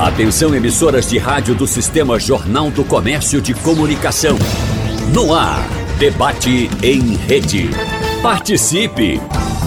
Atenção emissoras de rádio do Sistema Jornal do Comércio de Comunicação. No ar, debate em rede. Participe!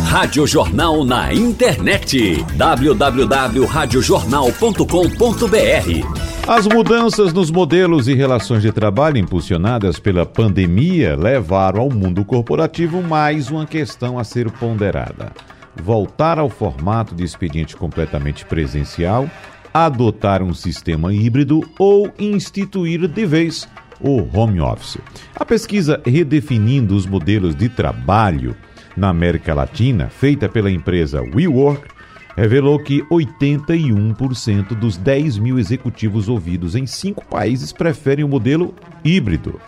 Rádio Jornal na internet. www.radiojornal.com.br as mudanças nos modelos e relações de trabalho impulsionadas pela pandemia levaram ao mundo corporativo mais uma questão a ser ponderada: voltar ao formato de expediente completamente presencial, adotar um sistema híbrido ou instituir de vez o home office. A pesquisa Redefinindo os Modelos de Trabalho na América Latina, feita pela empresa WeWork, revelou que 81% dos 10 mil executivos ouvidos em cinco países preferem o modelo híbrido.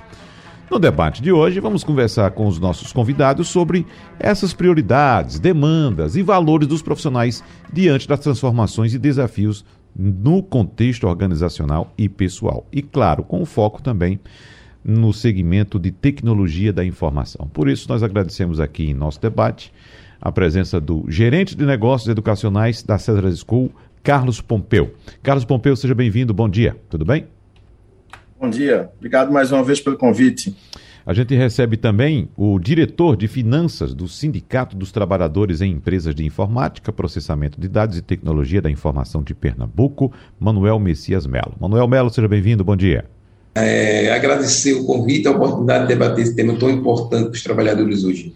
No debate de hoje, vamos conversar com os nossos convidados sobre essas prioridades, demandas e valores dos profissionais diante das transformações e desafios no contexto organizacional e pessoal. E, claro, com foco também no segmento de tecnologia da informação. Por isso, nós agradecemos aqui em nosso debate a presença do gerente de negócios educacionais da César School, Carlos Pompeu. Carlos Pompeu, seja bem-vindo, bom dia, tudo bem? Bom dia, obrigado mais uma vez pelo convite. A gente recebe também o diretor de finanças do Sindicato dos Trabalhadores em Empresas de Informática, Processamento de Dados e Tecnologia da Informação de Pernambuco, Manuel Messias Melo. Manuel Melo, seja bem-vindo, bom dia. É, agradecer o convite a oportunidade de debater esse tema tão importante para os trabalhadores hoje.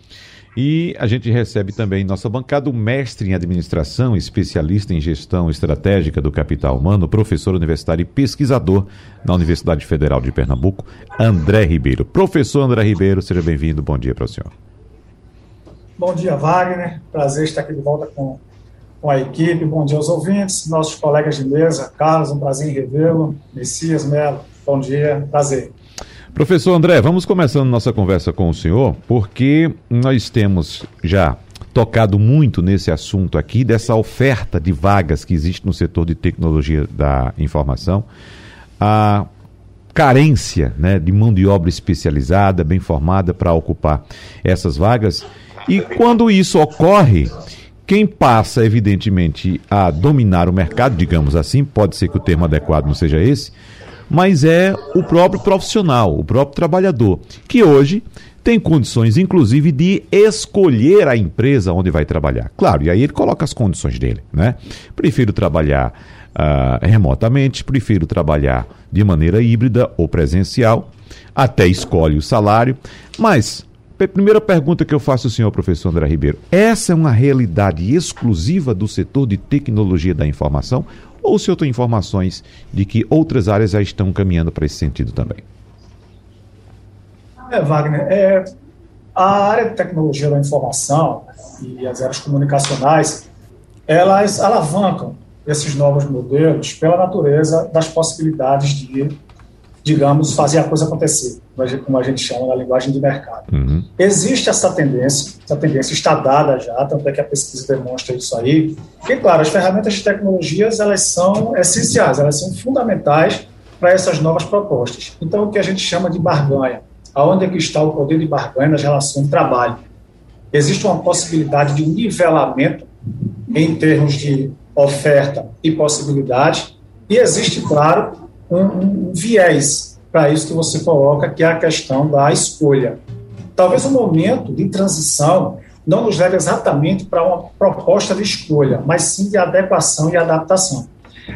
E a gente recebe também nossa bancada o mestre em administração, especialista em gestão estratégica do capital humano, professor universitário e pesquisador na Universidade Federal de Pernambuco, André Ribeiro. Professor André Ribeiro, seja bem-vindo. Bom dia para o senhor. Bom dia, Wagner. Prazer estar aqui de volta com, com a equipe. Bom dia aos ouvintes, nossos colegas de mesa. Carlos, um prazer em revê-lo. Messias Melo, bom dia. Prazer. Professor André, vamos começando nossa conversa com o senhor, porque nós temos já tocado muito nesse assunto aqui, dessa oferta de vagas que existe no setor de tecnologia da informação, a carência né, de mão de obra especializada, bem formada para ocupar essas vagas. E quando isso ocorre, quem passa, evidentemente, a dominar o mercado, digamos assim, pode ser que o termo adequado não seja esse, mas é o próprio profissional, o próprio trabalhador, que hoje tem condições, inclusive, de escolher a empresa onde vai trabalhar. Claro, e aí ele coloca as condições dele, né? Prefiro trabalhar uh, remotamente, prefiro trabalhar de maneira híbrida ou presencial, até escolhe o salário, mas Primeira pergunta que eu faço ao senhor professor André Ribeiro: essa é uma realidade exclusiva do setor de tecnologia da informação ou o senhor tem informações de que outras áreas já estão caminhando para esse sentido também? É, Wagner, é, a área de tecnologia da informação e as áreas comunicacionais, elas alavancam esses novos modelos pela natureza das possibilidades de digamos, fazer a coisa acontecer, como a gente chama na linguagem de mercado. Uhum. Existe essa tendência, essa tendência está dada já, tanto é que a pesquisa demonstra isso aí. E, claro, as ferramentas de tecnologias, elas são essenciais, elas são fundamentais para essas novas propostas. Então, o que a gente chama de barganha, aonde é que está o poder de barganha nas relações de trabalho? Existe uma possibilidade de um nivelamento em termos de oferta e possibilidade, e existe, claro, um, um viés para isso que você coloca, que é a questão da escolha. Talvez o momento de transição não nos leve exatamente para uma proposta de escolha, mas sim de adequação e adaptação.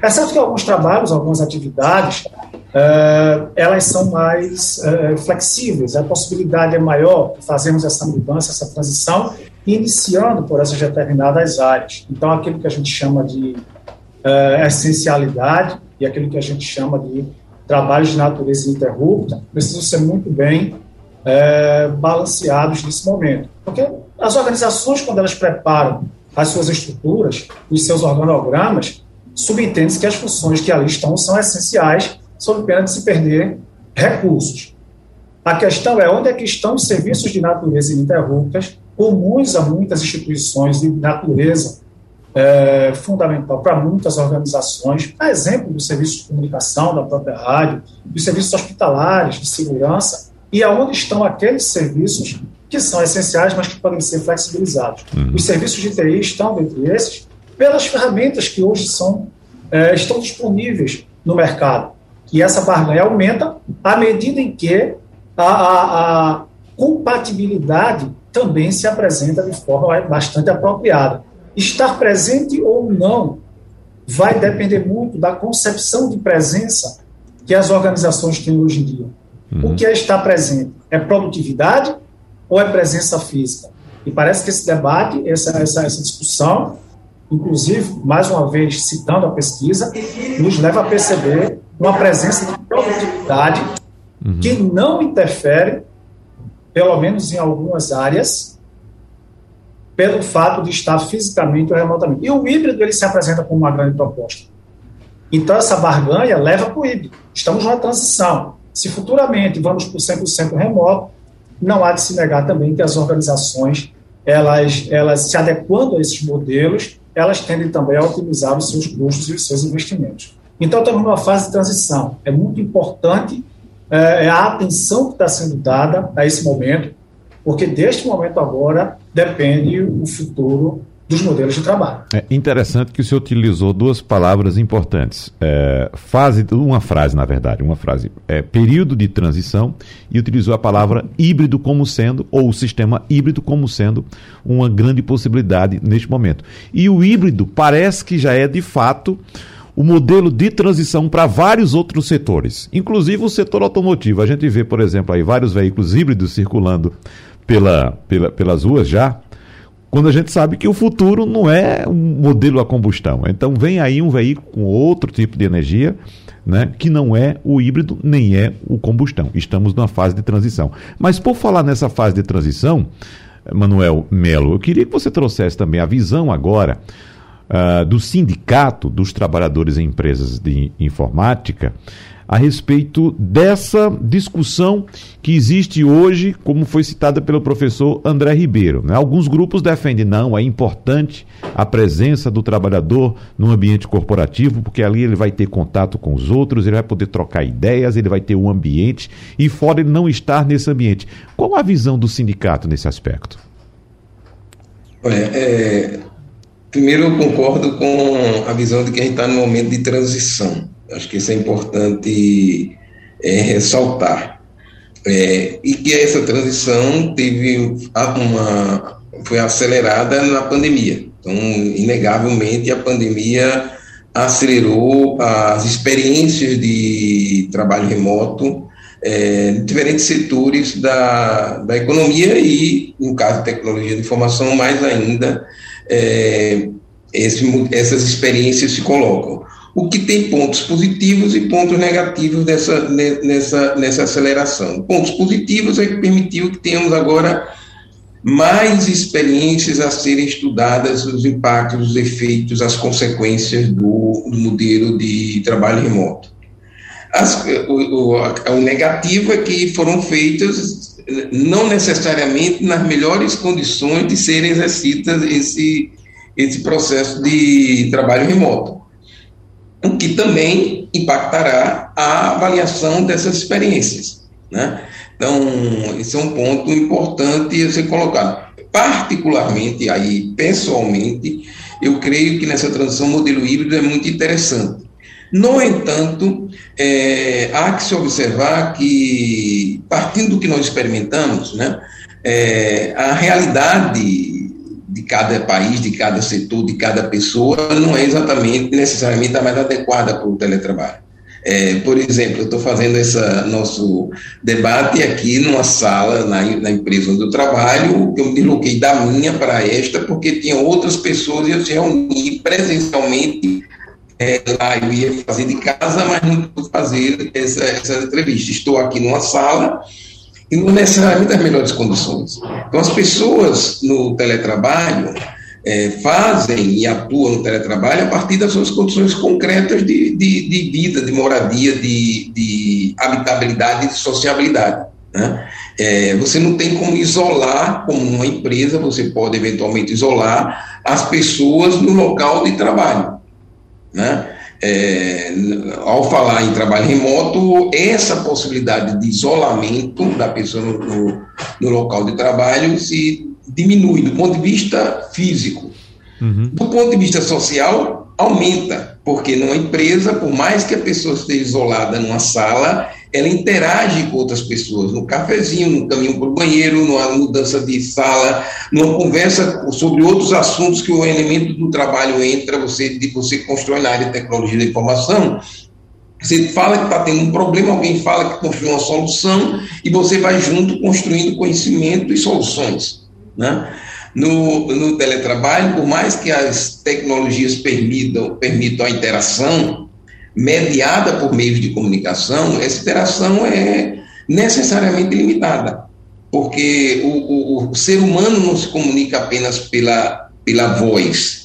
É certo que alguns trabalhos, algumas atividades, uh, elas são mais uh, flexíveis, a possibilidade é maior de fazermos essa mudança, essa transição, iniciando por essas determinadas áreas. Então, aquilo que a gente chama de uh, essencialidade e aquilo que a gente chama de trabalhos de natureza ininterrupta precisam ser muito bem é, balanceados nesse momento. Porque as organizações, quando elas preparam as suas estruturas, os seus organogramas, subentende-se que as funções que ali estão são essenciais, sob pena de se perder recursos. A questão é onde é que estão os serviços de natureza ininterruptas, comuns a muitas instituições de natureza é, fundamental para muitas organizações, a exemplo dos serviços de comunicação, da própria rádio, dos serviços hospitalares, de segurança, e aonde estão aqueles serviços que são essenciais, mas que podem ser flexibilizados. Uhum. Os serviços de TI estão dentre esses pelas ferramentas que hoje são é, estão disponíveis no mercado. E essa barganha aumenta à medida em que a, a, a compatibilidade também se apresenta de forma bastante apropriada. Estar presente ou não vai depender muito da concepção de presença que as organizações têm hoje em dia. Uhum. O que é estar presente? É produtividade ou é presença física? E parece que esse debate, essa, essa, essa discussão, inclusive, mais uma vez citando a pesquisa, nos leva a perceber uma presença de produtividade uhum. que não interfere, pelo menos em algumas áreas, pelo fato de estar fisicamente ou remotamente. E o híbrido ele se apresenta como uma grande proposta. Então, essa barganha leva para o híbrido. Estamos numa transição. Se futuramente vamos para o 100% remoto, não há de se negar também que as organizações, elas, elas se adequando a esses modelos, elas tendem também a otimizar os seus custos e os seus investimentos. Então, estamos numa fase de transição. É muito importante é, a atenção que está sendo dada a esse momento, porque deste momento agora depende o futuro dos modelos de trabalho. É interessante que o senhor utilizou duas palavras importantes. É, fase, uma frase, na verdade, uma frase. É, período de transição e utilizou a palavra híbrido como sendo, ou o sistema híbrido como sendo uma grande possibilidade neste momento. E o híbrido parece que já é, de fato, o modelo de transição para vários outros setores, inclusive o setor automotivo. A gente vê, por exemplo, aí vários veículos híbridos circulando pela, pela, pelas ruas já, quando a gente sabe que o futuro não é um modelo a combustão. Então vem aí um veículo com outro tipo de energia, né, que não é o híbrido nem é o combustão. Estamos numa fase de transição. Mas por falar nessa fase de transição, Manuel Melo, eu queria que você trouxesse também a visão agora uh, do sindicato dos trabalhadores em empresas de informática a respeito dessa discussão que existe hoje, como foi citada pelo professor André Ribeiro. Né? Alguns grupos defendem, não, é importante a presença do trabalhador no ambiente corporativo, porque ali ele vai ter contato com os outros, ele vai poder trocar ideias, ele vai ter um ambiente, e fora ele não estar nesse ambiente. Qual a visão do sindicato nesse aspecto? Olha, é, primeiro eu concordo com a visão de que a gente está no momento de transição. Acho que isso é importante é, ressaltar. É, e que essa transição teve uma foi acelerada na pandemia. Então, inegavelmente, a pandemia acelerou as experiências de trabalho remoto é, em diferentes setores da, da economia e, no caso tecnologia de informação, mais ainda, é, esse, essas experiências se colocam o que tem pontos positivos e pontos negativos dessa, nessa, nessa aceleração. Pontos positivos é que permitiu que tenhamos agora mais experiências a serem estudadas, os impactos, os efeitos, as consequências do, do modelo de trabalho remoto. As, o, o, o negativo é que foram feitas não necessariamente nas melhores condições de serem exercidas esse, esse processo de trabalho remoto o que também impactará a avaliação dessas experiências. Né? Então, esse é um ponto importante a ser colocado. Particularmente, aí, pessoalmente, eu creio que nessa transição modelo híbrido é muito interessante. No entanto, é, há que se observar que, partindo do que nós experimentamos, né, é, a realidade de cada país, de cada setor, de cada pessoa, não é exatamente necessariamente a mais adequada para o teletrabalho. É, por exemplo, eu estou fazendo esse nosso debate aqui numa sala na, na, empresa onde eu trabalho, eu me desloquei da minha para esta, porque tinha outras pessoas e eu se reuni presencialmente é, lá, eu ia fazer de casa, mas não pude fazer essa, essa entrevista. Estou aqui numa sala e não necessariamente as melhores condições. Então, as pessoas no teletrabalho é, fazem e atuam no teletrabalho a partir das suas condições concretas de, de, de vida, de moradia, de, de habitabilidade e de sociabilidade. Né? É, você não tem como isolar, como uma empresa, você pode eventualmente isolar as pessoas no local de trabalho. Né? É, ao falar em trabalho remoto, essa possibilidade de isolamento da pessoa no, no, no local de trabalho se diminui do ponto de vista físico. Uhum. Do ponto de vista social, aumenta, porque numa empresa, por mais que a pessoa esteja isolada numa sala, ela interage com outras pessoas, no cafezinho, no caminho para o banheiro, numa mudança de sala, numa conversa sobre outros assuntos que o elemento do trabalho entra, você, você constrói na área de tecnologia da informação, você fala que está tendo um problema, alguém fala que construiu uma solução e você vai junto construindo conhecimento e soluções. Né? No, no teletrabalho, por mais que as tecnologias permitam, permitam a interação, mediada por meios de comunicação, essa interação é necessariamente limitada, porque o, o, o ser humano não se comunica apenas pela, pela voz,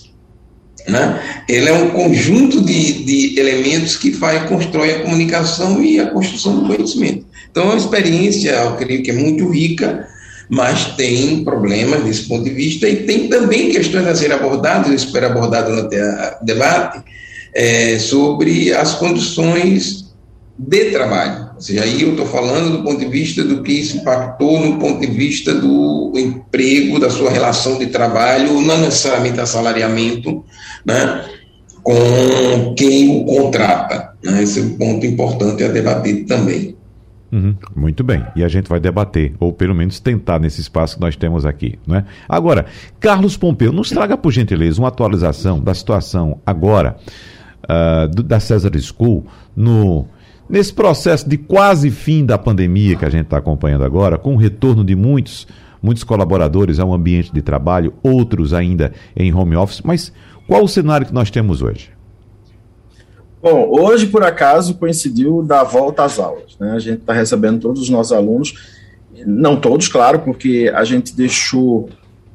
né? Ele é um conjunto de, de elementos que faz, constrói a comunicação e a construção do conhecimento. Então, é uma experiência, eu creio que é muito rica, mas tem problemas desse ponto de vista e tem também questões a ser abordadas, eu espero abordar durante o debate, é, sobre as condições de trabalho. Ou seja, aí eu estou falando do ponto de vista do que isso impactou no ponto de vista do emprego, da sua relação de trabalho, não necessariamente assalariamento, né, com quem o contrata. Né? Esse é um ponto importante a debater também. Uhum, muito bem. E a gente vai debater, ou pelo menos tentar nesse espaço que nós temos aqui. Né? Agora, Carlos Pompeu, nos traga, por gentileza, uma atualização da situação agora uh, do, da César School no, nesse processo de quase fim da pandemia que a gente está acompanhando agora, com o retorno de muitos, muitos colaboradores ao ambiente de trabalho, outros ainda em home office, mas qual o cenário que nós temos hoje? Bom, hoje, por acaso, coincidiu da volta às aulas. Né? A gente está recebendo todos os nossos alunos, não todos, claro, porque a gente deixou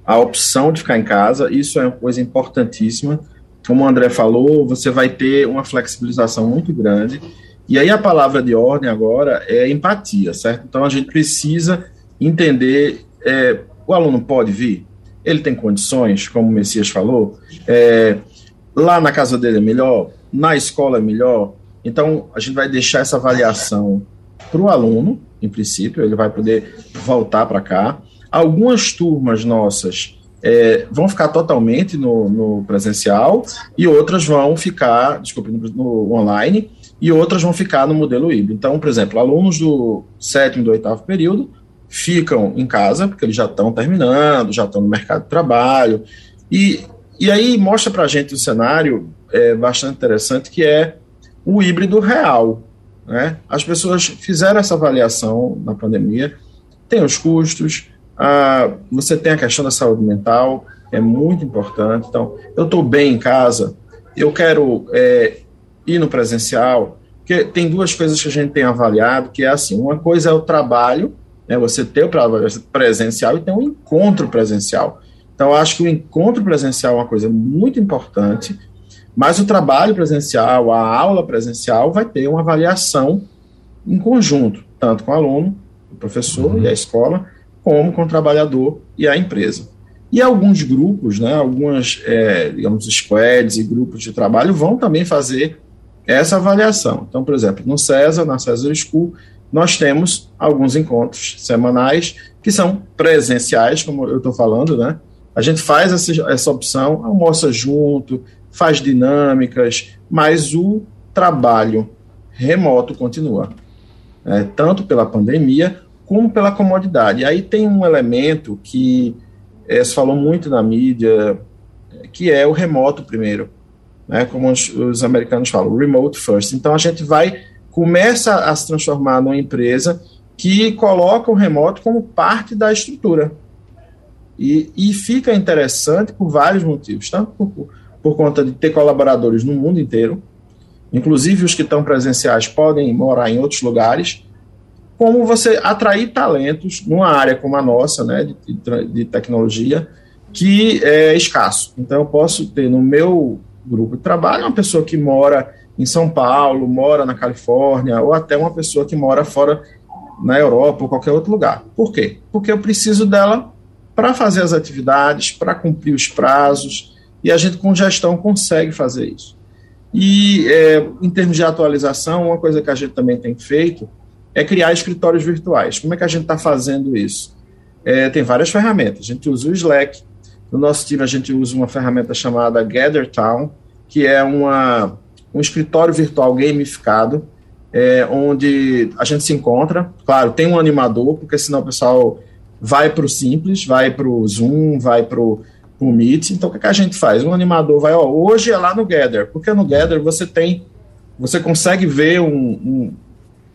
a opção de ficar em casa, isso é uma coisa importantíssima como o André falou, você vai ter uma flexibilização muito grande. E aí a palavra de ordem agora é empatia, certo? Então a gente precisa entender: é, o aluno pode vir, ele tem condições, como o Messias falou, é, lá na casa dele é melhor, na escola é melhor. Então a gente vai deixar essa avaliação para o aluno, em princípio, ele vai poder voltar para cá. Algumas turmas nossas é, vão ficar totalmente no, no, presencial e outras vão ficar, desculpe, no, no, online e outras vão ficar no modelo híbrido. Então, por exemplo, alunos do sétimo e do oitavo período ficam em casa, porque eles já estão terminando, já estão no mercado de trabalho, e, e aí mostra para a gente um cenário é, bastante interessante, que é o híbrido real. Né? As pessoas fizeram essa avaliação na pandemia, tem os custos, ah, você tem a questão da saúde mental, é muito importante. Então, eu estou bem em casa, eu quero é, ir no presencial, porque tem duas coisas que a gente tem avaliado, que é assim, uma coisa é o trabalho, né, você ter o trabalho presencial e tem um encontro presencial. Então, acho que o encontro presencial é uma coisa muito importante, mas o trabalho presencial, a aula presencial, vai ter uma avaliação em conjunto, tanto com o aluno, o professor uhum. e a escola, como com o trabalhador e a empresa. E alguns grupos, né, algumas, é, digamos, squads e grupos de trabalho vão também fazer essa avaliação. Então, por exemplo, no César, na César School, nós temos alguns encontros semanais que são presenciais, como eu estou falando, né? A gente faz essa, essa opção, almoça junto, faz dinâmicas, mas o trabalho remoto continua. É, tanto pela pandemia como pela comodidade. Aí tem um elemento que é, se falou muito na mídia, que é o remoto primeiro, né, como os, os americanos falam, remote first. Então a gente vai, começa a se transformar numa empresa que coloca o remoto como parte da estrutura. E, e fica interessante por vários motivos, tanto por, por conta de ter colaboradores no mundo inteiro, inclusive os que estão presenciais podem morar em outros lugares, como você atrair talentos numa área como a nossa, né, de, de, tecnologia, que é escasso. Então, eu posso ter no meu grupo de trabalho uma pessoa que mora em São Paulo, mora na Califórnia, ou até uma pessoa que mora fora na Europa ou qualquer outro lugar. Por quê? Porque eu preciso dela para fazer as atividades, para cumprir os prazos, e a gente com gestão consegue fazer isso. E é, em termos de atualização, uma coisa que a gente também tem feito é criar escritórios virtuais. Como é que a gente está fazendo isso? É, tem várias ferramentas. A gente usa o Slack. No nosso time, a gente usa uma ferramenta chamada GatherTown, que é uma, um escritório virtual gamificado, é, onde a gente se encontra. Claro, tem um animador, porque senão o pessoal vai para o Simples, vai para o Zoom, vai para o Meet. Então, o que, que, a gente faz? Um animador vai, ó, hoje é lá no Gather, porque no Gather você tem, você consegue ver um, um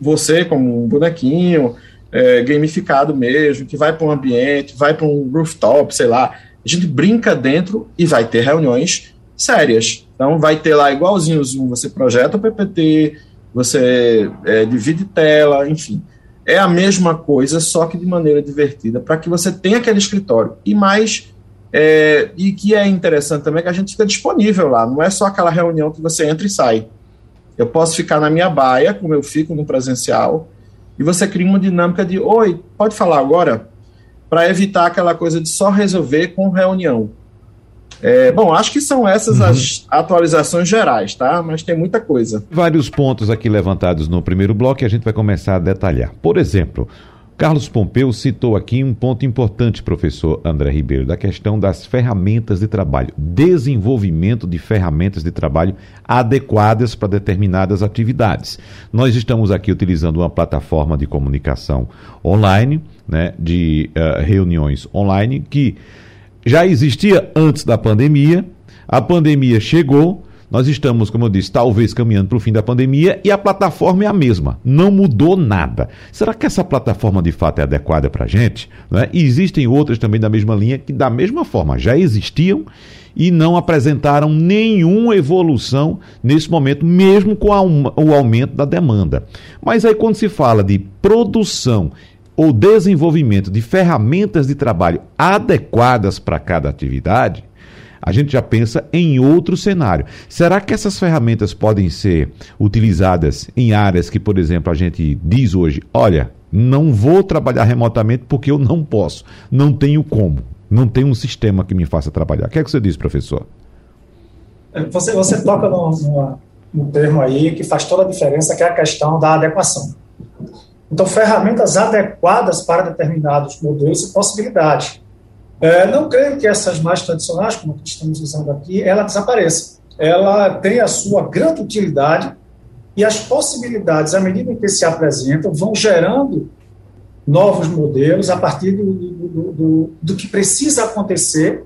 você como um bonequinho é, gamificado mesmo, que vai para um ambiente, vai para um rooftop, sei lá. A gente brinca dentro e vai ter reuniões sérias. Então, vai ter lá, igualzinho o Zoom, você projeta o PPT, você é, divide tela, enfim. É a mesma coisa, só que de maneira divertida, para que você tenha aquele escritório. E mais, é, e que é interessante também, é que a gente fica disponível lá, não é só aquela reunião que você entra e sai. Eu posso ficar na minha baia, como eu fico no presencial, e você cria uma dinâmica de: oi, pode falar agora? Para evitar aquela coisa de só resolver com reunião. É, bom, acho que são essas uhum. as atualizações gerais, tá? Mas tem muita coisa. Vários pontos aqui levantados no primeiro bloco e a gente vai começar a detalhar. Por exemplo, Carlos Pompeu citou aqui um ponto importante, professor André Ribeiro, da questão das ferramentas de trabalho, desenvolvimento de ferramentas de trabalho adequadas para determinadas atividades. Nós estamos aqui utilizando uma plataforma de comunicação online, né, de uh, reuniões online, que já existia antes da pandemia, a pandemia chegou, nós estamos, como eu disse, talvez caminhando para o fim da pandemia e a plataforma é a mesma, não mudou nada. Será que essa plataforma de fato é adequada para a gente? Né? E existem outras também da mesma linha que, da mesma forma, já existiam e não apresentaram nenhuma evolução nesse momento, mesmo com a, o aumento da demanda. Mas aí, quando se fala de produção ou desenvolvimento de ferramentas de trabalho adequadas para cada atividade, a gente já pensa em outro cenário. Será que essas ferramentas podem ser utilizadas em áreas que, por exemplo, a gente diz hoje: olha, não vou trabalhar remotamente porque eu não posso, não tenho como, não tenho um sistema que me faça trabalhar. O que é que você diz, professor? Você, você toca num, num termo aí que faz toda a diferença, que é a questão da adequação. Então, ferramentas adequadas para determinados modelos e possibilidades. É, não creio que essas mais tradicionais, como que estamos usando aqui, ela desapareça. Ela tem a sua grande utilidade e as possibilidades, à medida que se apresentam, vão gerando novos modelos a partir do, do, do, do que precisa acontecer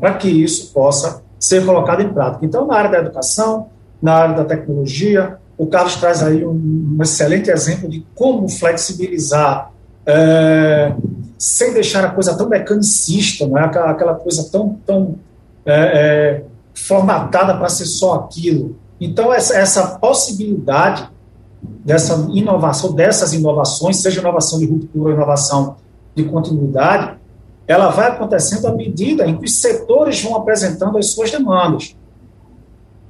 para que isso possa ser colocado em prática. Então, na área da educação, na área da tecnologia, o Carlos traz aí um, um excelente exemplo de como flexibilizar é, sem deixar a coisa tão mecanicista, é? aquela, aquela coisa tão, tão é, é, formatada para ser só aquilo. Então, essa, essa possibilidade dessa inovação, dessas inovações, seja inovação de ruptura, inovação de continuidade, ela vai acontecendo à medida em que os setores vão apresentando as suas demandas.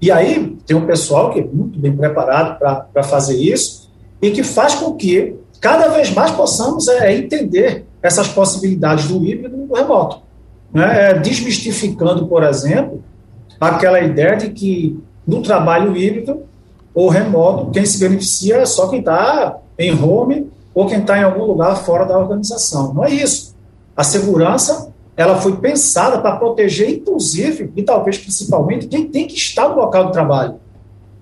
E aí tem um pessoal que é muito bem preparado para fazer isso e que faz com que cada vez mais possamos é, entender essas possibilidades do híbrido e do remoto. Né? É, desmistificando, por exemplo, aquela ideia de que no trabalho híbrido ou remoto, quem se beneficia é só quem está em home ou quem está em algum lugar fora da organização. Não é isso. A segurança ela foi pensada para proteger, inclusive, e talvez principalmente, quem tem que estar no local do trabalho,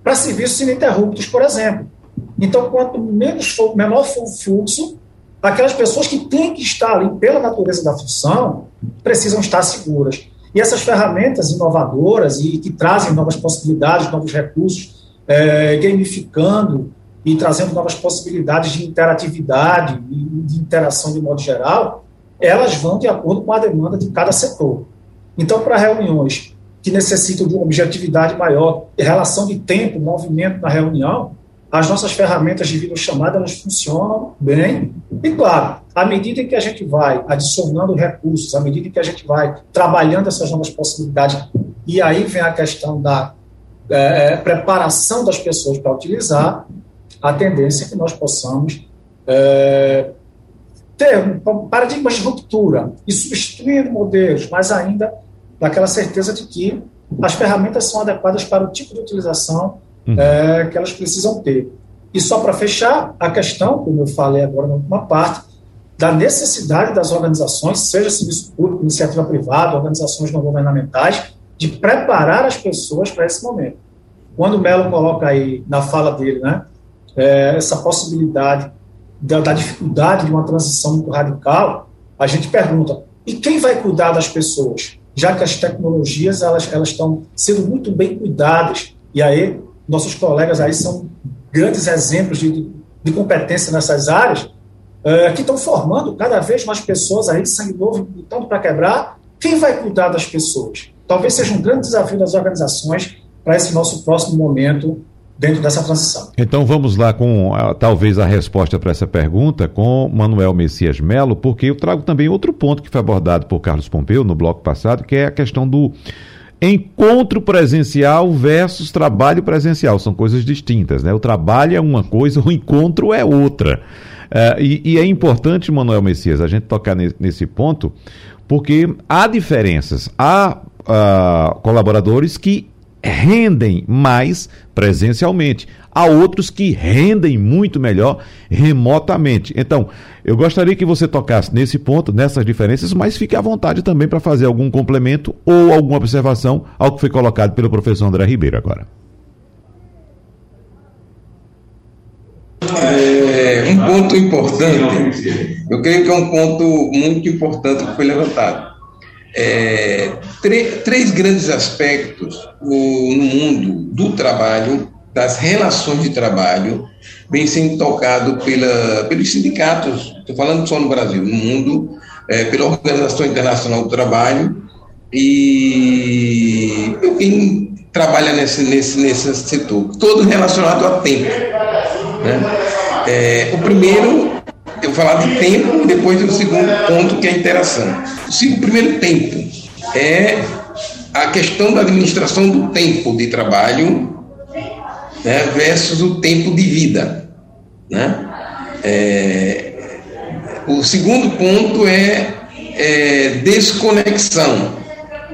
para serviços ininterruptos, por exemplo. Então, quanto menos for, menor for o fluxo, aquelas pessoas que têm que estar ali pela natureza da função precisam estar seguras. E essas ferramentas inovadoras e que trazem novas possibilidades, novos recursos, é, gamificando e trazendo novas possibilidades de interatividade e de interação de modo geral, elas vão de acordo com a demanda de cada setor. Então, para reuniões que necessitam de uma objetividade maior, relação de tempo, movimento na reunião, as nossas ferramentas de videochamada elas funcionam bem. E claro, à medida que a gente vai adicionando recursos, à medida que a gente vai trabalhando essas novas possibilidades, e aí vem a questão da é, é preparação das pessoas para utilizar, a tendência é que nós possamos é, ter paradigmas de ruptura e substituir modelos, mas ainda daquela certeza de que as ferramentas são adequadas para o tipo de utilização uhum. é, que elas precisam ter. E só para fechar, a questão, como eu falei agora na última parte, da necessidade das organizações, seja serviço público, iniciativa privada, organizações não governamentais, de preparar as pessoas para esse momento. Quando o Melo coloca aí na fala dele, né, é, essa possibilidade da, da, dificuldade de uma transição muito radical, a gente pergunta: e quem vai cuidar das pessoas? Já que as tecnologias elas elas estão sendo muito bem cuidadas e aí nossos colegas aí são grandes exemplos de, de competência nessas áreas é, que estão formando cada vez mais pessoas aí sangue novo lutando para quebrar. Quem vai cuidar das pessoas? Talvez seja um grande desafio das organizações para esse nosso próximo momento dentro dessa transição. Então vamos lá com talvez a resposta para essa pergunta com Manuel Messias Melo, porque eu trago também outro ponto que foi abordado por Carlos Pompeu no bloco passado, que é a questão do encontro presencial versus trabalho presencial. São coisas distintas, né? O trabalho é uma coisa, o encontro é outra. Uh, e, e, é importante, Manuel Messias, a gente tocar nesse, nesse ponto, porque há diferenças. Há uh, colaboradores que rendem mais presencialmente. Há outros que rendem muito melhor remotamente. Então, eu gostaria que você tocasse nesse ponto, nessas diferenças, mas fique à vontade também para fazer algum complemento ou alguma observação ao que foi colocado pelo professor André Ribeiro agora. É, um ponto importante, eu creio que é um ponto muito importante que foi levantado é, três grandes aspectos no mundo do trabalho, das relações de trabalho, vem sendo tocado pela, pelos sindicatos, estou falando só no Brasil, no mundo, é, pela Organização Internacional do Trabalho e quem trabalha nesse, nesse, nesse setor, todo relacionado a tempo. Né? É, o primeiro eu vou falar de tempo depois do segundo ponto, que é a interação. O primeiro tempo é a questão da administração do tempo de trabalho né, versus o tempo de vida. Né? É, o segundo ponto é, é desconexão.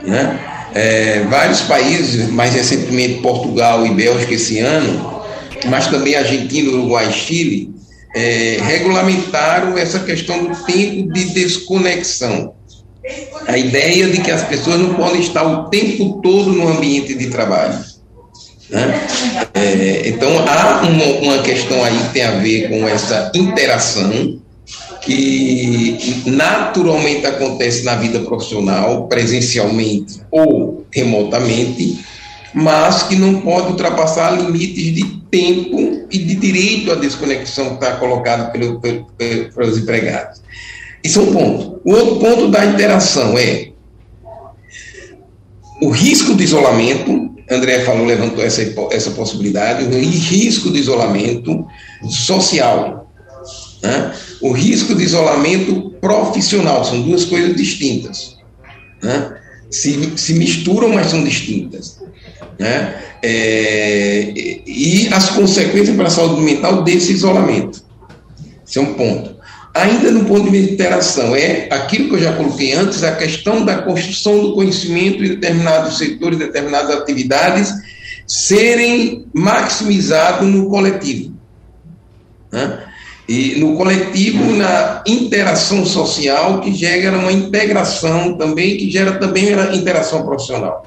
Né? É, vários países, mais recentemente Portugal e Bélgica esse ano, mas também Argentina, Uruguai e Chile, é, regulamentaram essa questão do tempo de desconexão. A ideia de que as pessoas não podem estar o tempo todo no ambiente de trabalho. Né? É, então, há uma, uma questão aí que tem a ver com essa interação que naturalmente acontece na vida profissional, presencialmente ou remotamente, mas que não pode ultrapassar limites de tempo e de direito à desconexão que está colocado pelo, pelo, pelos empregados. Isso é um ponto. O outro ponto da interação é o risco de isolamento. André falou, levantou essa, essa possibilidade, o risco de isolamento social. Né? O risco de isolamento profissional, são duas coisas distintas. Né? Se, se misturam, mas são distintas né? É, e as consequências para a saúde mental desse isolamento. Esse é um ponto. Ainda no ponto de interação, é aquilo que eu já coloquei antes, a questão da construção do conhecimento em determinados setores, determinadas atividades, serem maximizados no coletivo. Né? E no coletivo, na interação social, que gera uma integração também, que gera também uma interação profissional.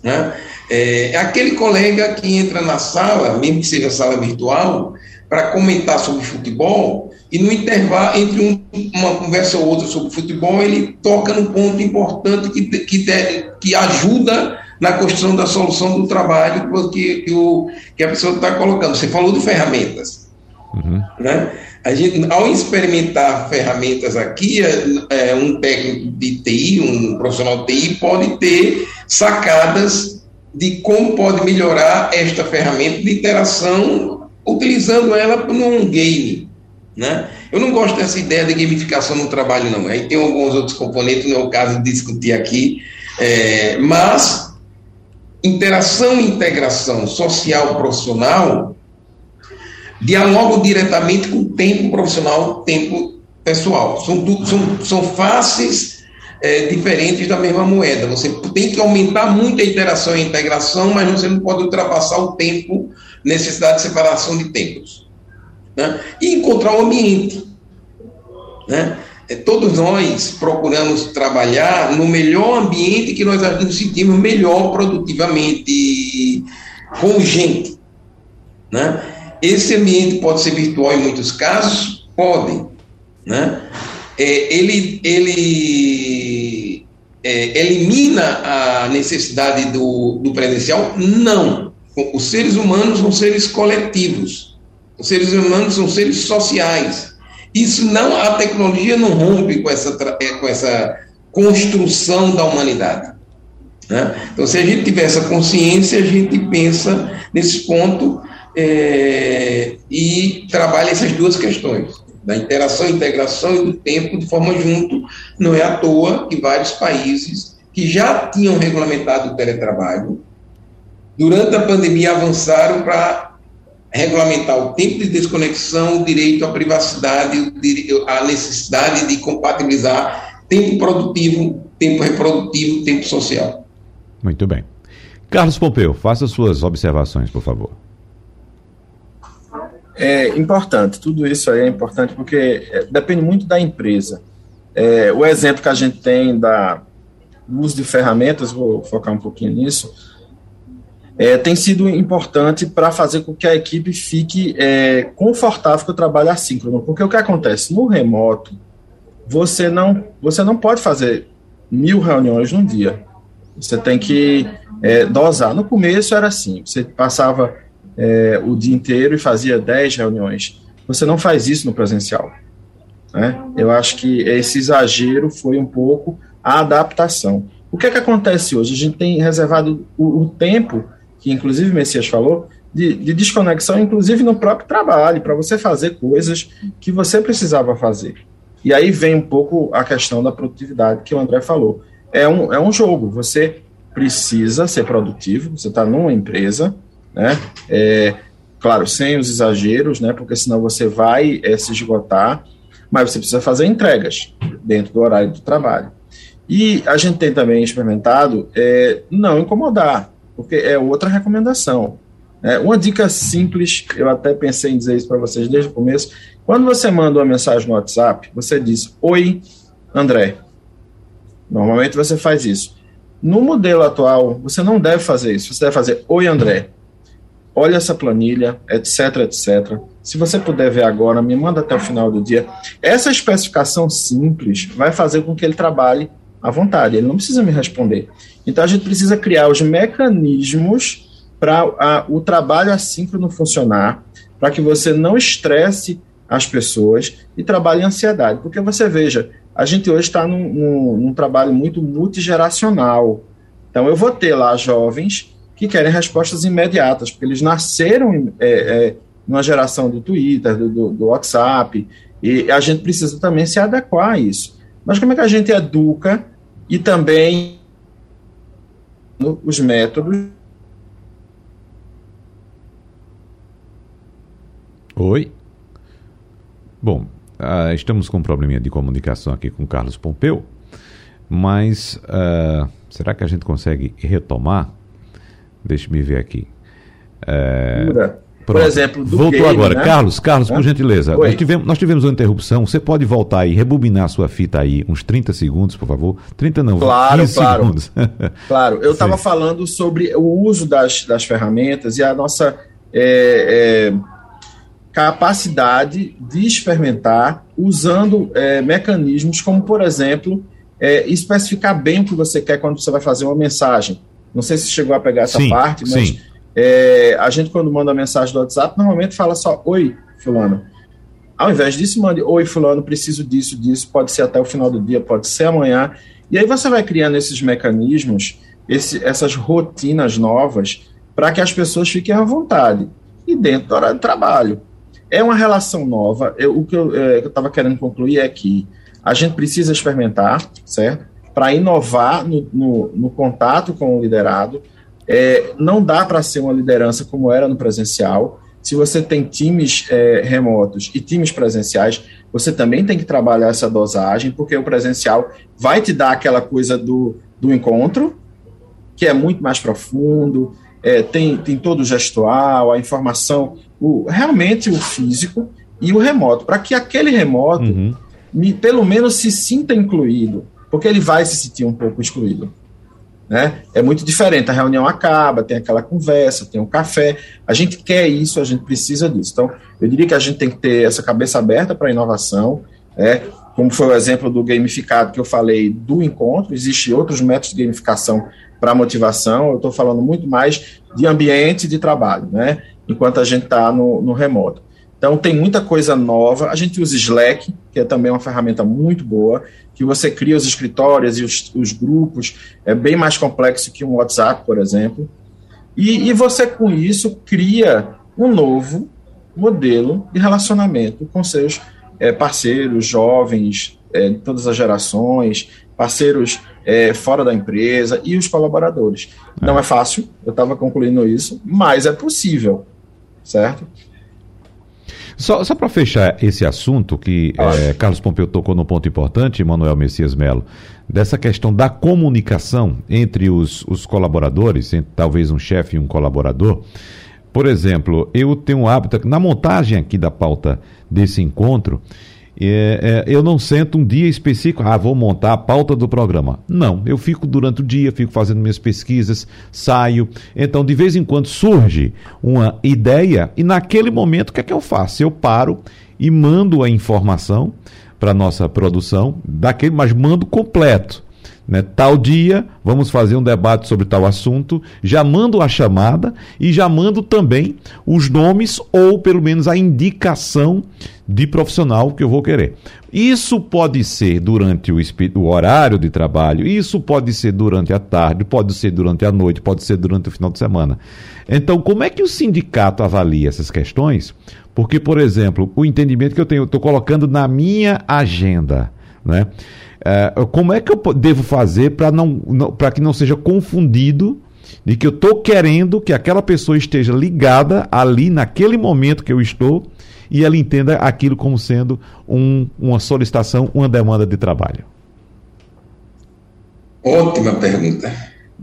Né? É, aquele colega que entra na sala, mesmo que seja sala virtual, para comentar sobre futebol, e no intervalo, entre um, uma conversa ou outra sobre futebol, ele toca num ponto importante que, que, que ajuda na construção da solução do trabalho que, que, o, que a pessoa está colocando. Você falou de ferramentas. Uhum. Né? A gente, ao experimentar ferramentas aqui, é, é um técnico de TI, um profissional de TI, pode ter sacadas de como pode melhorar esta ferramenta de interação utilizando ela num game. Né? Eu não gosto dessa ideia de gamificação no trabalho, não. Aí tem alguns outros componentes, não é o caso de discutir aqui, é, mas interação e integração social profissional dialogam diretamente com o tempo profissional, tempo pessoal. São, são, são faces é, diferentes da mesma moeda. Você tem que aumentar muito a interação e a integração, mas você não pode ultrapassar o tempo, necessidade de separação de tempos. Né? E encontrar o ambiente. Né? é, todos nós procuramos trabalhar no melhor ambiente que nós nos sentimos melhor produtivamente com gente, né? Esse ambiente pode ser virtual em muitos casos, podem, né? É, ele ele é, elimina a necessidade do, do presencial? Não. Os seres humanos são seres coletivos. Os seres humanos são seres sociais. Isso não, a tecnologia não rompe com essa, é, com essa construção da humanidade. Né? Então, se a gente tiver essa consciência, a gente pensa nesse ponto é, e trabalha essas duas questões, da interação, integração e do tempo de forma junto. Não é à toa que vários países que já tinham regulamentado o teletrabalho, durante a pandemia avançaram para regulamentar o tempo de desconexão, o direito à privacidade, a necessidade de compatibilizar tempo produtivo, tempo reprodutivo, tempo social. Muito bem. Carlos Pompeu, faça suas observações, por favor. É importante, tudo isso aí é importante porque é, depende muito da empresa. É, o exemplo que a gente tem da uso de ferramentas, vou focar um pouquinho nisso, é, tem sido importante para fazer com que a equipe fique é, confortável com o trabalho assíncrono. Porque o que acontece? No remoto, você não, você não pode fazer mil reuniões num dia. Você tem que é, dosar. No começo era assim: você passava é, o dia inteiro e fazia dez reuniões. Você não faz isso no presencial. Né? Eu acho que esse exagero foi um pouco a adaptação. O que é que acontece hoje? A gente tem reservado o, o tempo que inclusive Messias falou, de, de desconexão, inclusive no próprio trabalho, para você fazer coisas que você precisava fazer. E aí vem um pouco a questão da produtividade que o André falou. É um, é um jogo, você precisa ser produtivo, você está numa empresa, né? É, claro, sem os exageros, né? Porque senão você vai é, se esgotar, mas você precisa fazer entregas dentro do horário do trabalho. E a gente tem também experimentado é, não incomodar porque é outra recomendação. É, uma dica simples, eu até pensei em dizer isso para vocês desde o começo. Quando você manda uma mensagem no WhatsApp, você diz: Oi, André. Normalmente você faz isso. No modelo atual, você não deve fazer isso. Você deve fazer: Oi, André. Olha essa planilha, etc, etc. Se você puder ver agora, me manda até o final do dia. Essa especificação simples vai fazer com que ele trabalhe à vontade. Ele não precisa me responder. Então a gente precisa criar os mecanismos para o trabalho assíncrono funcionar, para que você não estresse as pessoas e trabalhe em ansiedade. Porque você veja, a gente hoje está num, num, num, trabalho muito multigeracional. Então eu vou ter lá jovens que querem respostas imediatas, porque eles nasceram é, é, numa geração do Twitter, do, do, do WhatsApp, e a gente precisa também se adequar a isso. Mas como é que a gente educa e também os métodos. Oi. Bom, uh, estamos com um probleminha de comunicação aqui com Carlos Pompeu, mas uh, será que a gente consegue retomar? Deixe-me ver aqui. Uh, por exemplo, do Voltou game, agora. Né? Carlos, Carlos, por gentileza. Nós tivemos, nós tivemos uma interrupção. Você pode voltar e rebobinar sua fita aí uns 30 segundos, por favor? 30 não, claro, 15 claro. segundos. claro, eu estava falando sobre o uso das, das ferramentas e a nossa é, é, capacidade de experimentar usando é, mecanismos como, por exemplo, é, especificar bem o que você quer quando você vai fazer uma mensagem. Não sei se chegou a pegar essa sim, parte, mas... Sim é, a gente, quando manda mensagem do WhatsApp, normalmente fala só Oi, Fulano. Ao invés disso, mande Oi, Fulano, preciso disso, disso. Pode ser até o final do dia, pode ser amanhã. E aí você vai criando esses mecanismos, esse, essas rotinas novas, para que as pessoas fiquem à vontade e dentro do horário de trabalho. É uma relação nova. Eu, o que eu é, estava querendo concluir é que a gente precisa experimentar, certo? Para inovar no, no, no contato com o liderado, é, não dá para ser uma liderança como era no presencial. Se você tem times é, remotos e times presenciais, você também tem que trabalhar essa dosagem, porque o presencial vai te dar aquela coisa do, do encontro, que é muito mais profundo, é, tem, tem todo o gestual, a informação, o, realmente o físico e o remoto, para que aquele remoto uhum. pelo menos se sinta incluído, porque ele vai se sentir um pouco excluído. Né? É muito diferente. A reunião acaba, tem aquela conversa, tem um café. A gente quer isso, a gente precisa disso. Então, eu diria que a gente tem que ter essa cabeça aberta para a inovação. É, como foi o exemplo do gamificado que eu falei do encontro, existem outros métodos de gamificação para motivação. Eu estou falando muito mais de ambiente de trabalho, né? Enquanto a gente está no, no remoto. Então, tem muita coisa nova. A gente usa Slack, que é também uma ferramenta muito boa, que você cria os escritórios e os, os grupos. É bem mais complexo que um WhatsApp, por exemplo. E, e você, com isso, cria um novo modelo de relacionamento com seus é, parceiros, jovens, é, de todas as gerações, parceiros é, fora da empresa e os colaboradores. Não é fácil, eu estava concluindo isso, mas é possível, certo? Só, só para fechar esse assunto, que é, Carlos Pompeu tocou no ponto importante, Manuel Messias Melo, dessa questão da comunicação entre os, os colaboradores, entre talvez um chefe e um colaborador. Por exemplo, eu tenho um hábito, na montagem aqui da pauta desse encontro, é, é, eu não sento um dia específico, ah, vou montar a pauta do programa. Não, eu fico durante o dia, fico fazendo minhas pesquisas, saio. Então, de vez em quando surge uma ideia e naquele momento o que é que eu faço? Eu paro e mando a informação para nossa produção, daquele, mas mando completo. Né? Tal dia, vamos fazer um debate sobre tal assunto. Já mando a chamada e já mando também os nomes ou pelo menos a indicação de profissional que eu vou querer. Isso pode ser durante o, o, horário de trabalho, isso pode ser durante a tarde, pode ser durante a noite, pode ser durante o final de semana. Então, como é que o sindicato avalia essas questões? Porque, por exemplo, o entendimento que eu tenho, estou colocando na minha agenda, né? É, como é que eu devo fazer para não, não para que não seja confundido de que eu estou querendo que aquela pessoa esteja ligada ali naquele momento que eu estou e ela entenda aquilo como sendo um, uma solicitação, uma demanda de trabalho? Ótima pergunta.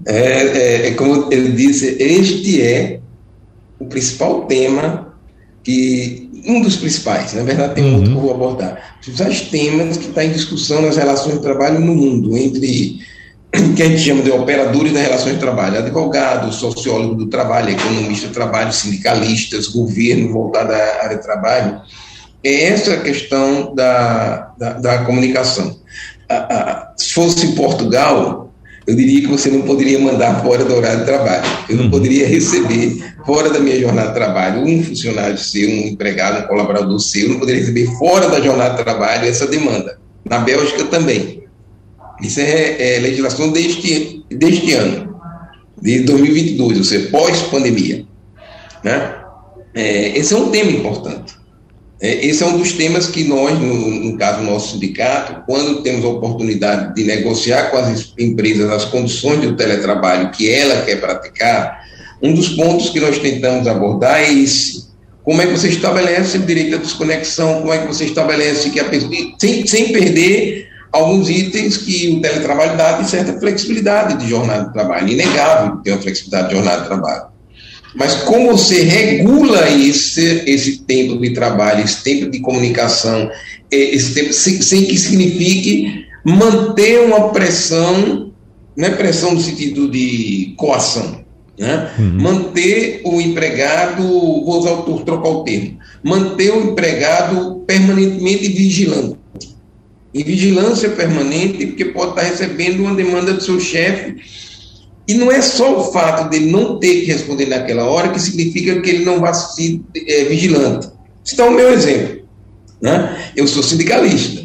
É, é, é como ele disse, este é o principal tema que um dos principais, na verdade tem uhum. outro que eu vou abordar, os principais temas que está em discussão nas relações de trabalho no mundo, entre que a gente chama de operadores das relações de trabalho, advogado, sociólogo do trabalho, economista do trabalho, sindicalistas, governo voltado à área de trabalho, é essa questão da, da, da comunicação. se fosse em Portugal, eu diria que você não poderia mandar fora do horário de trabalho. Eu não poderia receber fora da minha jornada de trabalho um funcionário seu, um empregado, um colaborador seu, eu não poderia receber fora da jornada de trabalho essa demanda. Na Bélgica também. Isso é, é legislação deste, deste ano, de 2022, ou seja, pós-pandemia. Né? É, esse é um tema importante. É, esse é um dos temas que nós, no, no caso do nosso sindicato, quando temos a oportunidade de negociar com as empresas as condições do teletrabalho que ela quer praticar, um dos pontos que nós tentamos abordar é esse. Como é que você estabelece o direito à desconexão? Como é que você estabelece que a pessoa, sem, sem perder alguns itens que o teletrabalho dá de certa flexibilidade de jornada de trabalho, inegável ter uma flexibilidade de jornada de trabalho. Mas como você regula esse, esse tempo de trabalho, esse tempo de comunicação, esse tempo, sem, sem que signifique manter uma pressão, não é pressão no sentido de coação, né? Uhum. manter o empregado, vou usar o, trocar o termo, manter o empregado permanentemente vigilante. Em vigilância permanente, porque pode estar recebendo uma demanda do seu chefe e não é só o fato dele não ter que responder naquela hora que significa que ele não vai ser é, vigilante. Então, o meu exemplo. Né? Eu sou sindicalista.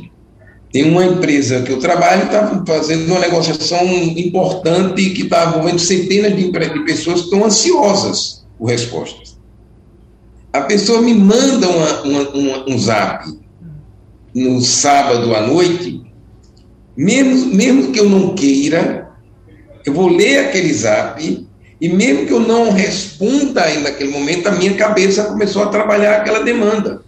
Tem uma empresa que eu trabalho está fazendo uma negociação importante que está envolvendo centenas de, de pessoas que estão ansiosas por respostas. A pessoa me manda uma, uma, uma, um zap no sábado à noite, mesmo, mesmo que eu não queira, eu vou ler aquele zap e mesmo que eu não responda ainda naquele momento, a minha cabeça começou a trabalhar aquela demanda.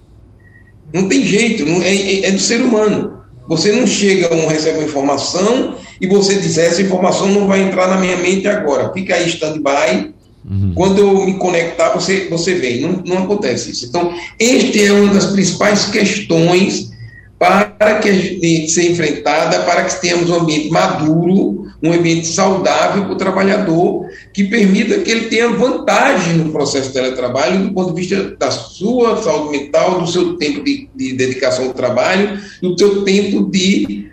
Não tem jeito, não, é, é, é do ser humano. Você não chega, não recebe uma informação e você diz, essa informação não vai entrar na minha mente agora. Fica aí stand-by. Uhum. Quando eu me conectar, você, você vem. Não, não acontece isso. Então, este é uma das principais questões para que ser enfrentada, para que tenhamos um ambiente maduro, um ambiente saudável para o trabalhador, que permita que ele tenha vantagem no processo de teletrabalho, do ponto de vista da sua saúde mental, do seu tempo de, de dedicação ao trabalho, do seu tempo de,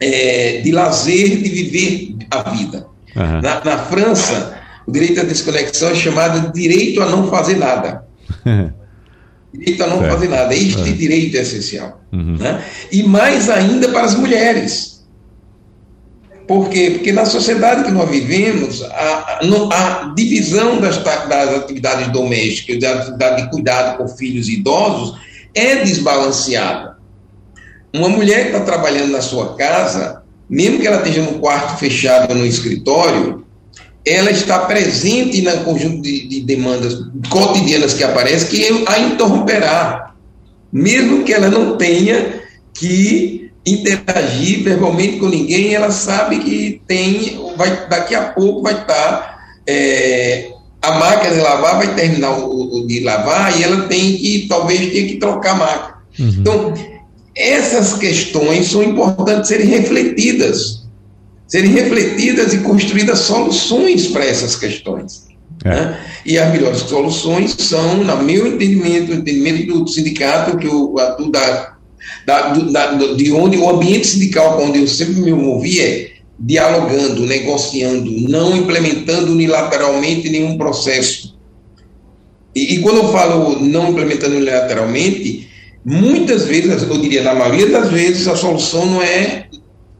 é, de lazer, de viver a vida. Uhum. Na, na França, o direito à desconexão é chamado de direito a não fazer nada. direito a não certo. fazer nada. Este é. direito é essencial. Uhum. Né? E mais ainda para as mulheres. Por quê? Porque na sociedade que nós vivemos, a, a divisão das, das, atividades domésticas, da atividade de cuidado com filhos e idosos, é desbalanceada. Uma mulher que está trabalhando na sua casa, mesmo que ela esteja no quarto fechado no escritório, ela está presente no conjunto de, de, demandas cotidianas que aparecem que a interromperá, mesmo que ela não tenha que interagir verbalmente com ninguém, ela sabe que tem, vai, daqui a pouco vai estar é, a máquina de lavar vai terminar o, o, de lavar e ela tem que talvez tenha que trocar a máquina. Uhum. Então essas questões são importantes serem refletidas serem refletidas e construídas soluções para essas questões. É. Né? E as melhores soluções são, no meu entendimento, o entendimento do sindicato, que o, do, da, da, da, de onde o ambiente sindical, onde eu sempre me movi, é dialogando, negociando, não implementando unilateralmente nenhum processo. E, e quando eu falo não implementando unilateralmente, muitas vezes, eu diria na maioria das vezes, a solução não é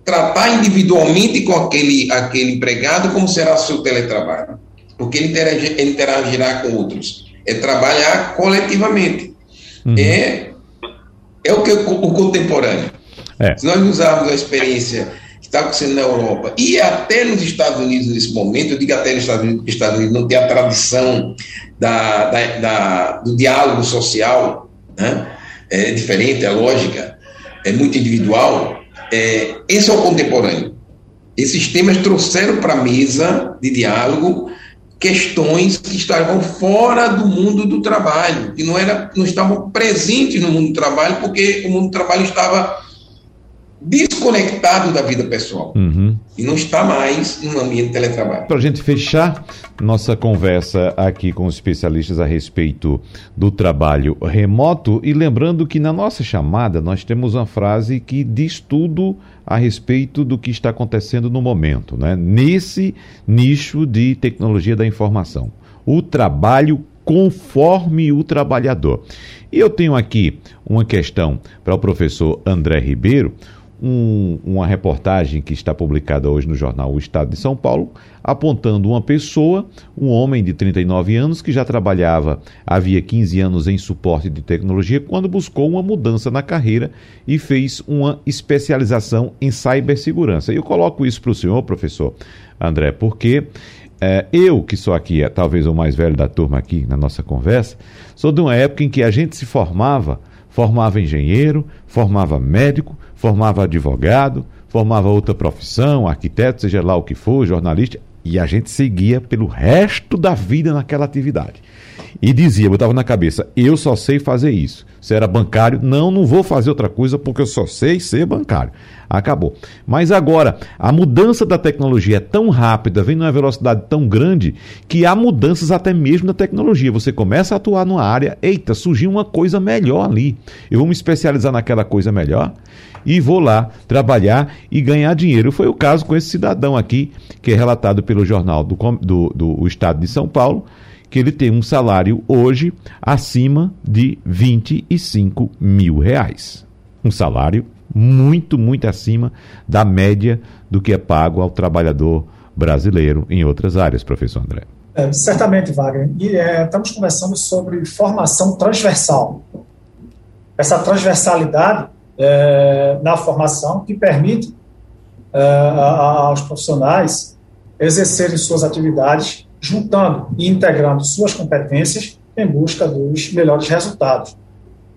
tratar individualmente com aquele, aquele empregado como será seu teletrabalho, porque ele, interagir, ele interagirá com outros. É trabalhar coletivamente. Uhum. É, é o que o contemporâneo. É. Se nós usarmos a experiência que está acontecendo na Europa e até nos Estados Unidos nesse momento, eu digo até nos Estados Unidos, porque os Estados Unidos não tem a tradição da, da, da, do diálogo social, né? é diferente, é lógica, é muito individual, é, esse é o contemporâneo. Esses temas trouxeram para a mesa de diálogo questões que estavam fora do mundo do trabalho, que não, era, não estavam presentes no mundo do trabalho, porque o mundo do trabalho estava desconectado da vida pessoal uhum. e não está mais no ambiente de teletrabalho. Para a gente fechar nossa conversa aqui com os especialistas a respeito do trabalho remoto e lembrando que na nossa chamada nós temos uma frase que diz tudo a respeito do que está acontecendo no momento, né? nesse nicho de tecnologia da informação. O trabalho conforme o trabalhador. E eu tenho aqui uma questão para o professor André Ribeiro um, uma reportagem que está publicada hoje no jornal O Estado de São Paulo, apontando uma pessoa, um homem de 39 anos, que já trabalhava havia 15 anos em suporte de tecnologia, quando buscou uma mudança na carreira e fez uma especialização em cibersegurança. E eu coloco isso para o senhor, professor André, porque é, eu, que sou aqui, é, talvez o mais velho da turma aqui na nossa conversa, sou de uma época em que a gente se formava, formava engenheiro, formava médico, formava advogado, formava outra profissão, arquiteto, seja lá o que for, jornalista, e a gente seguia pelo resto da vida naquela atividade. E dizia, botava na cabeça, eu só sei fazer isso. Se era bancário, não, não vou fazer outra coisa porque eu só sei ser bancário. Acabou. Mas agora, a mudança da tecnologia é tão rápida, vem numa velocidade tão grande, que há mudanças até mesmo na tecnologia. Você começa a atuar numa área, eita, surgiu uma coisa melhor ali. Eu vou me especializar naquela coisa melhor e vou lá trabalhar e ganhar dinheiro. Foi o caso com esse cidadão aqui, que é relatado pelo jornal do, do, do Estado de São Paulo, que ele tem um salário hoje acima de 25 mil reais. Um salário muito, muito acima da média do que é pago ao trabalhador brasileiro em outras áreas, professor André. É, certamente, Wagner. E é, estamos conversando sobre formação transversal. Essa transversalidade é, na formação que permite é, aos profissionais exercerem suas atividades juntando e integrando suas competências em busca dos melhores resultados.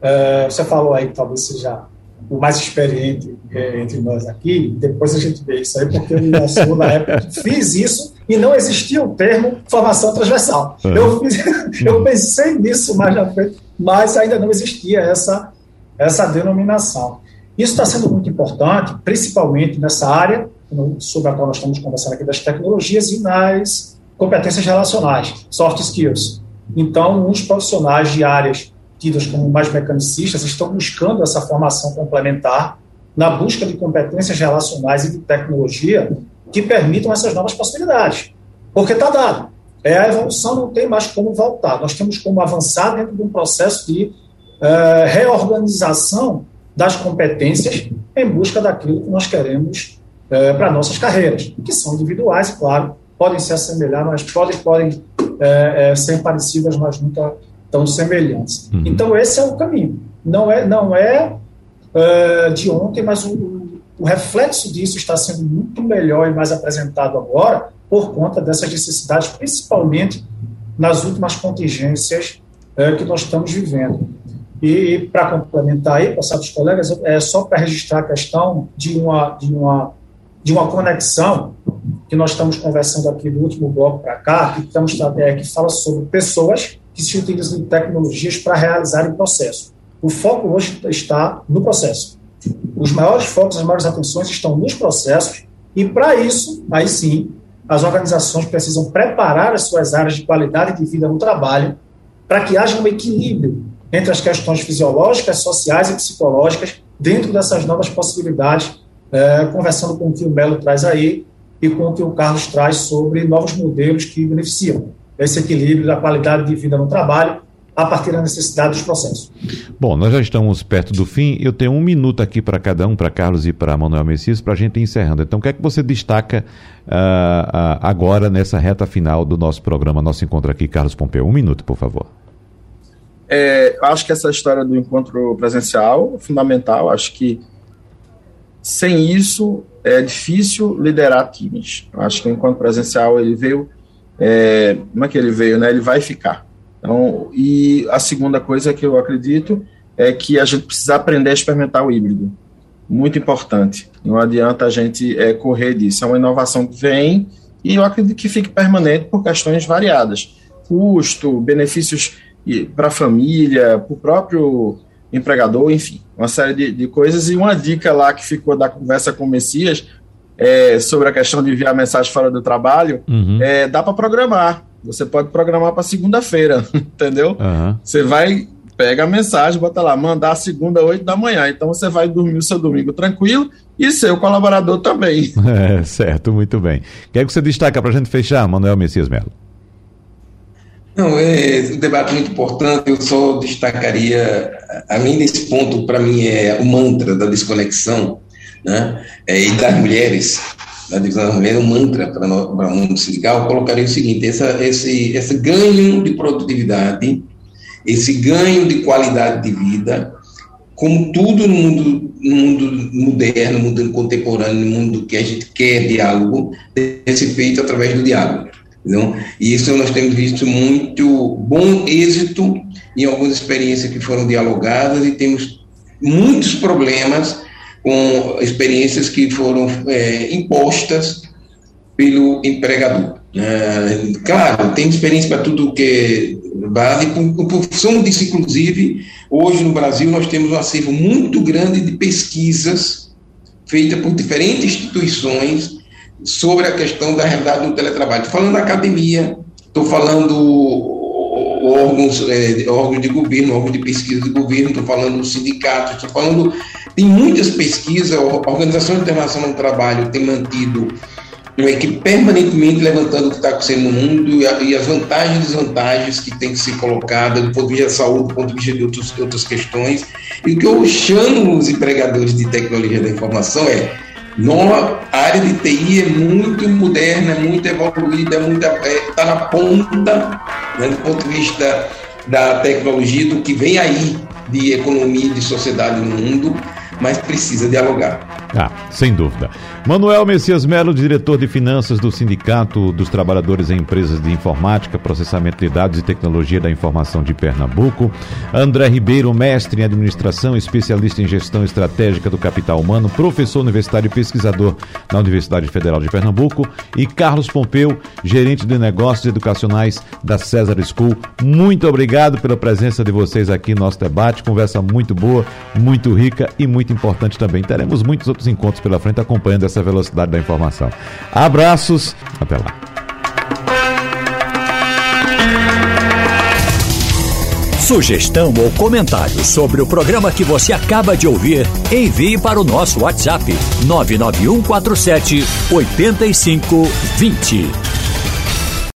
É, você falou aí que talvez seja o mais experiente é, entre nós aqui, depois a gente vê isso aí, porque eu sou da época fiz isso e não existia o termo formação transversal. Uhum. Eu, fiz, eu pensei nisso mais na frente, mas ainda não existia essa essa denominação. Isso está sendo muito importante, principalmente nessa área sobre a qual nós estamos conversando aqui das tecnologias e nas competências relacionais, soft skills. Então, os profissionais de áreas tidas como mais mecanicistas estão buscando essa formação complementar na busca de competências relacionais e de tecnologia que permitam essas novas possibilidades. Porque está dado. É, a evolução não tem mais como voltar. Nós temos como avançar dentro de um processo de uh, reorganização das competências em busca daquilo que nós queremos uh, para nossas carreiras, que são individuais, claro, podem se assemelhar, mas podem, podem uh, ser parecidas, mas nunca tão semelhantes. Uhum. Então, esse é o caminho. Não é, não é de ontem, mas o, o reflexo disso está sendo muito melhor e mais apresentado agora por conta dessas necessidades, principalmente nas últimas contingências é, que nós estamos vivendo. E, para complementar aí, passar dos colegas, é só para registrar a questão de uma, de, uma, de uma conexão que nós estamos conversando aqui do último bloco para cá, que, estamos, é, que fala sobre pessoas que se utilizam de tecnologias para realizarem processo. O foco hoje está no processo. Os maiores focos, as maiores atenções estão nos processos, e para isso, aí sim, as organizações precisam preparar as suas áreas de qualidade de vida no trabalho para que haja um equilíbrio entre as questões fisiológicas, sociais e psicológicas dentro dessas novas possibilidades, é, conversando com o que o Melo traz aí e com o que o Carlos traz sobre novos modelos que beneficiam esse equilíbrio da qualidade de vida no trabalho a partir da necessidade dos processos. Bom, nós já estamos perto do fim. Eu tenho um minuto aqui para cada um, para Carlos e para Manuel Messias, para a gente ir encerrando. Então, o que é que você destaca uh, uh, agora nessa reta final do nosso programa, nosso encontro aqui, Carlos Pompeu? Um minuto, por favor. É, acho que essa história do encontro presencial é fundamental. Acho que sem isso é difícil liderar times. Acho que o encontro presencial ele veio, é, como é que ele veio, né? Ele vai ficar. Então, e a segunda coisa que eu acredito é que a gente precisa aprender a experimentar o híbrido. Muito importante. Não adianta a gente é, correr disso. É uma inovação que vem e eu acredito que fique permanente por questões variadas. Custo, benefícios para a família, para o próprio empregador, enfim, uma série de, de, coisas. E uma dica lá que ficou da conversa com o Messias é, sobre a questão de enviar mensagem fora do trabalho, uhum. é, dá para programar. Você pode programar para segunda-feira, entendeu? Uhum. Você vai, pega a mensagem, bota lá, mandar segunda, oito da manhã. Então você vai dormir o seu domingo tranquilo e seu colaborador também. É, certo, muito bem. O que é que você destaca para a gente fechar, Manuel Messias Melo? Não, é um debate muito importante. Eu só destacaria, a mim nesse ponto, para mim é o mantra da desconexão, né? É, e das mulheres da divisão da mulher, um mantra para o mundo sindical, eu colocaria o seguinte: essa, esse, esse ganho de produtividade, esse ganho de qualidade de vida, como tudo no mundo, no mundo moderno, no mundo contemporâneo, no mundo que a gente quer diálogo, deve ser feito através do diálogo. Entendeu? E isso nós temos visto muito bom êxito em algumas experiências que foram dialogadas e temos muitos problemas com experiências que foram é, impostas pelo empregador. É, claro, tem experiência para tudo que vale. Por, por função disso, inclusive, hoje no Brasil nós temos um acervo muito grande de pesquisas feitas por diferentes instituições sobre a questão da realidade do teletrabalho. Estou falando da academia, estou falando órgãos, é, órgãos de governo, órgãos de pesquisa de governo, estou falando sindicatos, estou falando. Tem muitas pesquisas, a Organização Internacional do Trabalho tem mantido uma equipe permanentemente levantando o que está acontecendo no mundo e, a, e, as vantagens e desvantagens que tem que ser colocadas do ponto de vista da saúde, do ponto de vista de outros, outras questões. E o que eu chamo os empregadores de tecnologia da informação é nova, a área de TI é muito moderna, é muito evoluída, está é é, tá na ponta, né, do ponto de vista da tecnologia, do que vem aí de economia e de sociedade no mundo, mas precisa dialogar. Ah, sem dúvida. Manuel Messias Melo, diretor de finanças do Sindicato dos Trabalhadores em Empresas de Informática, Processamento de Dados e Tecnologia da Informação de Pernambuco. André Ribeiro, mestre em administração, especialista em gestão estratégica do capital humano, professor universitário e pesquisador na Universidade Federal de Pernambuco. E Carlos Pompeu, gerente de negócios educacionais da César School. Muito obrigado pela presença de vocês aqui no nosso debate. Conversa muito boa, muito rica e muito importante também. Teremos muitos outros encontros pela frente acompanhando essa velocidade da informação. Abraços, até lá. Sugestão ou comentário sobre o programa que você acaba de ouvir, envie para o nosso WhatsApp 99147 8520.